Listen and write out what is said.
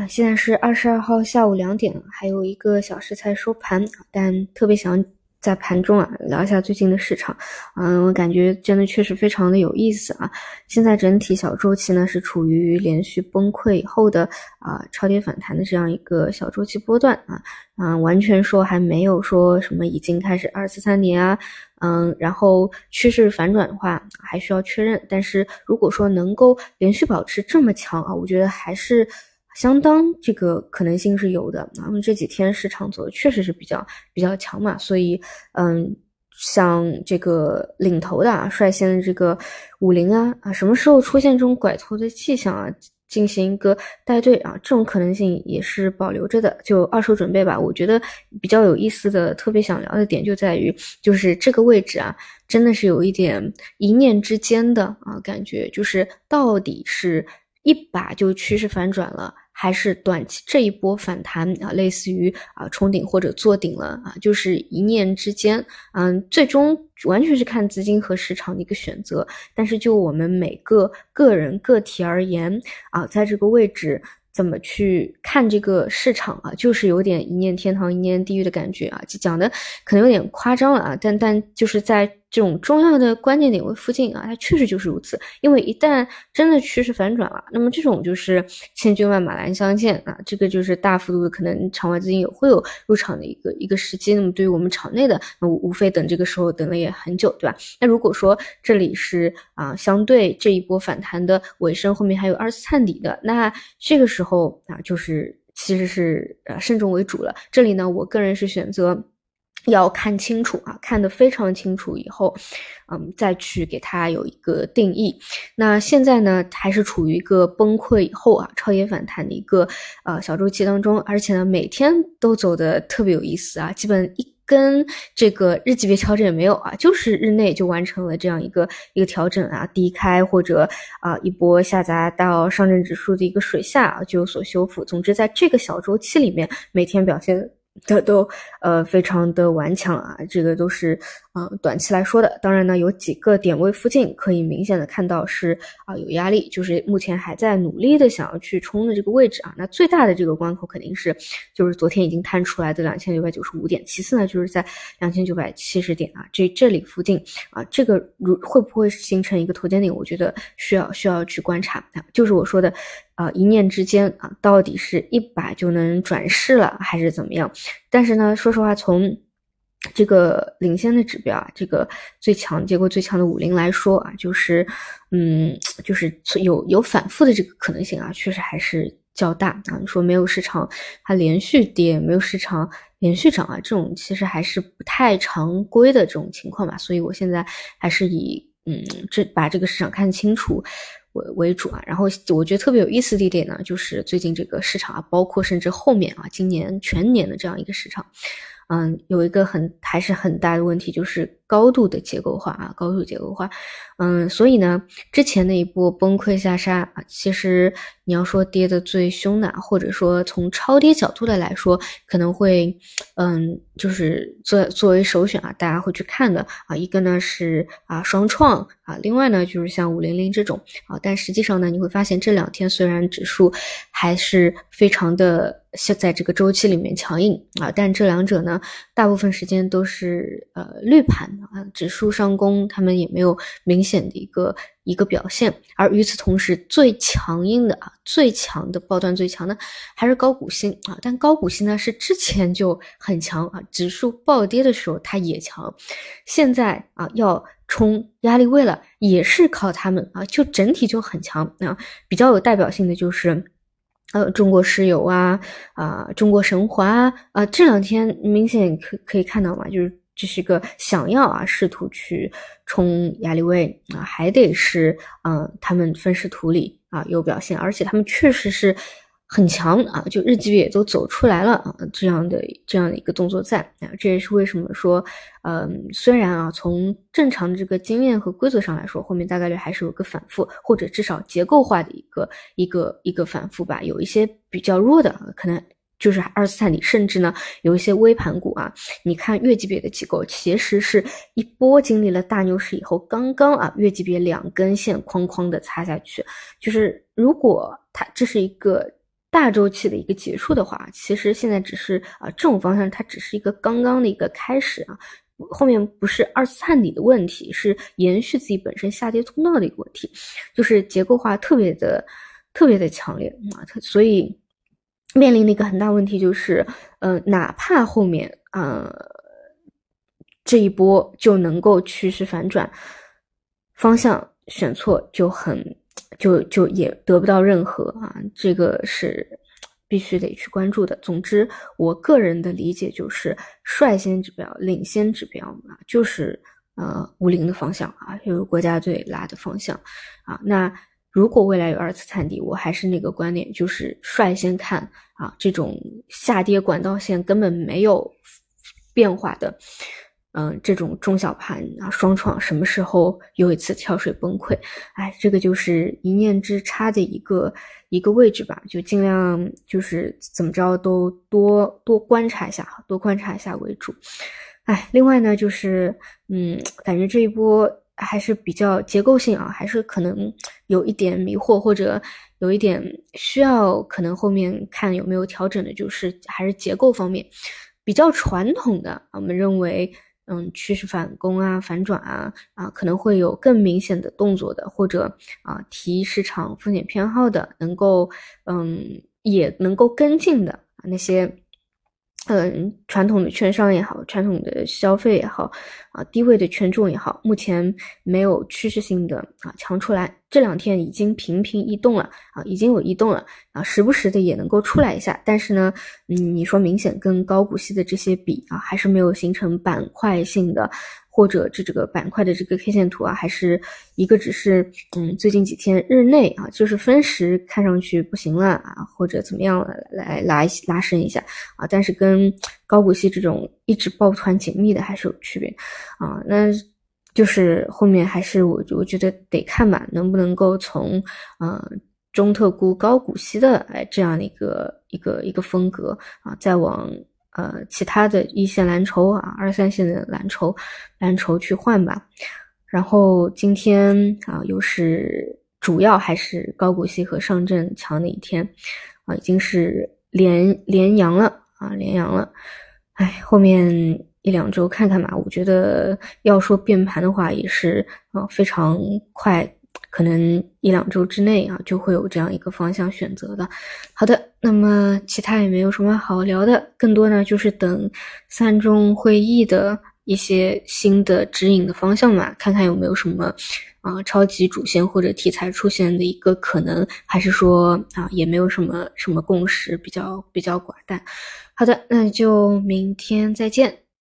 啊，现在是二十二号下午两点，还有一个小时才收盘，但特别想在盘中啊聊一下最近的市场。嗯，我感觉真的确实非常的有意思啊。现在整体小周期呢是处于连续崩溃以后的啊超跌反弹的这样一个小周期波段啊，嗯，完全说还没有说什么已经开始二次三跌啊，嗯，然后趋势反转的话还需要确认。但是如果说能够连续保持这么强啊，我觉得还是。相当这个可能性是有的，那么这几天市场走的确实是比较比较强嘛，所以嗯，像这个领头的啊，率先的这个五零啊啊，什么时候出现这种拐头的迹象啊，进行一个带队啊，这种可能性也是保留着的，就二手准备吧。我觉得比较有意思的，特别想聊的点就在于，就是这个位置啊，真的是有一点一念之间的啊感觉，就是到底是。一把就趋势反转了，还是短期这一波反弹啊，类似于啊冲顶或者做顶了啊，就是一念之间，嗯，最终完全是看资金和市场的一个选择。但是就我们每个个人个体而言啊，在这个位置。怎么去看这个市场啊？就是有点一念天堂一念地狱的感觉啊，就讲的可能有点夸张了啊，但但就是在这种重要的关键点位附近啊，它确实就是如此。因为一旦真的趋势反转了，那么这种就是千军万马来相见啊，这个就是大幅度的可能场外资金也会有入场的一个一个时机。那么对于我们场内的，那无非等这个时候等了也很久，对吧？那如果说这里是啊，相对这一波反弹的尾声，后面还有二次探底的，那这个时。候啊，就是其实是呃慎重为主了。这里呢，我个人是选择要看清楚啊，看得非常清楚以后，嗯，再去给它有一个定义。那现在呢，还是处于一个崩溃以后啊，超跌反弹的一个呃小周期当中，而且呢，每天都走的特别有意思啊，基本一。跟这个日级别调整也没有啊，就是日内就完成了这样一个一个调整啊，低开或者啊一波下砸到上证指数的一个水下啊就有所修复。总之，在这个小周期里面，每天表现。都都呃非常的顽强啊，这个都是啊短期来说的。当然呢，有几个点位附近可以明显的看到是啊有压力，就是目前还在努力的想要去冲的这个位置啊。那最大的这个关口肯定是就是昨天已经探出来的两千九百九十五点，其次呢就是在两千九百七十点啊这这里附近啊，这个如会不会形成一个头肩顶？我觉得需要需要去观察啊，就是我说的。啊，一念之间啊，到底是一把就能转势了，还是怎么样？但是呢，说实话，从这个领先的指标啊，这个最强结果最强的五零来说啊，就是，嗯，就是有有反复的这个可能性啊，确实还是较大啊。你说没有市场它连续跌，没有市场连续涨啊，这种其实还是不太常规的这种情况吧。所以我现在还是以嗯，这把这个市场看清楚。为为主啊，然后我觉得特别有意思的一点呢，就是最近这个市场啊，包括甚至后面啊，今年全年的这样一个市场，嗯，有一个很还是很大的问题，就是高度的结构化啊，高度结构化，嗯，所以呢，之前那一波崩溃下杀啊，其实你要说跌的最凶的，或者说从超跌角度的来说，可能会，嗯，就是作作为首选啊，大家会去看的啊，一个呢是啊双创。啊，另外呢，就是像五零零这种啊，但实际上呢，你会发现这两天虽然指数还是非常的像在这个周期里面强硬啊，但这两者呢，大部分时间都是呃绿盘啊，指数上攻，他们也没有明显的一个一个表现。而与此同时，最强硬的啊，最强的爆段最强的还是高股息啊，但高股息呢是之前就很强啊，指数暴跌的时候它也强，现在啊要。冲压力位了，也是靠他们啊，就整体就很强啊。比较有代表性的就是，呃，中国石油啊，啊，中国神华啊，这两天明显可可以看到嘛，就是这是一个想要啊，试图去冲压力位啊，还得是嗯，他们分时图里啊有表现，而且他们确实是。很强啊，就日级别也都走出来了啊，这样的这样的一个动作在啊，这也是为什么说，嗯，虽然啊，从正常的这个经验和规则上来说，后面大概率还是有个反复，或者至少结构化的一个一个一个反复吧。有一些比较弱的，可能就是二次探底，甚至呢，有一些微盘股啊，你看月级别的机构，其实是一波经历了大牛市以后，刚刚啊，月级别两根线哐哐的擦下去，就是如果它这是一个。大周期的一个结束的话，其实现在只是啊这种方向它只是一个刚刚的一个开始啊，后面不是二次探底的问题，是延续自己本身下跌通道的一个问题，就是结构化特别的特别的强烈啊，所以面临的一个很大问题就是，呃，哪怕后面啊这一波就能够趋势反转，方向选错就很。就就也得不到任何啊，这个是必须得去关注的。总之，我个人的理解就是，率先指标、领先指标啊，就是呃五零的方向啊，就是国家队拉的方向啊。那如果未来有二次探底，我还是那个观点，就是率先看啊，这种下跌管道线根本没有变化的。嗯，这种中小盘啊，双创什么时候又一次跳水崩溃？哎，这个就是一念之差的一个一个位置吧，就尽量就是怎么着都多多观察一下，多观察一下为主。哎，另外呢，就是嗯，感觉这一波还是比较结构性啊，还是可能有一点迷惑，或者有一点需要可能后面看有没有调整的，就是还是结构方面比较传统的，我们认为。嗯，趋势反攻啊，反转啊，啊，可能会有更明显的动作的，或者啊，提市场风险偏好的，能够嗯，也能够跟进的那些。嗯，传统的券商也好，传统的消费也好，啊，低位的权重也好，目前没有趋势性的啊强出来。这两天已经频频异动了啊，已经有异动了啊，时不时的也能够出来一下。但是呢，嗯，你说明显跟高股息的这些比啊，还是没有形成板块性的。或者这这个板块的这个 K 线图啊，还是一个只是嗯，最近几天日内啊，就是分时看上去不行了啊，或者怎么样来拉拉伸一下啊，但是跟高股息这种一直抱团紧密的还是有区别啊。那就是后面还是我我觉得得看吧，能不能够从呃中特估高股息的哎这样的一个一个一个风格啊，再往。呃，其他的一线蓝筹啊，二三线的蓝筹，蓝筹去换吧。然后今天啊，又是主要还是高股息和上证强的一天啊，已经是连连阳了啊，连阳了。哎，后面一两周看看吧。我觉得要说变盘的话，也是啊，非常快。可能一两周之内啊，就会有这样一个方向选择的。好的，那么其他也没有什么好聊的，更多呢就是等三中会议的一些新的指引的方向嘛，看看有没有什么啊超级主线或者题材出现的一个可能，还是说啊也没有什么什么共识，比较比较寡淡。好的，那就明天再见。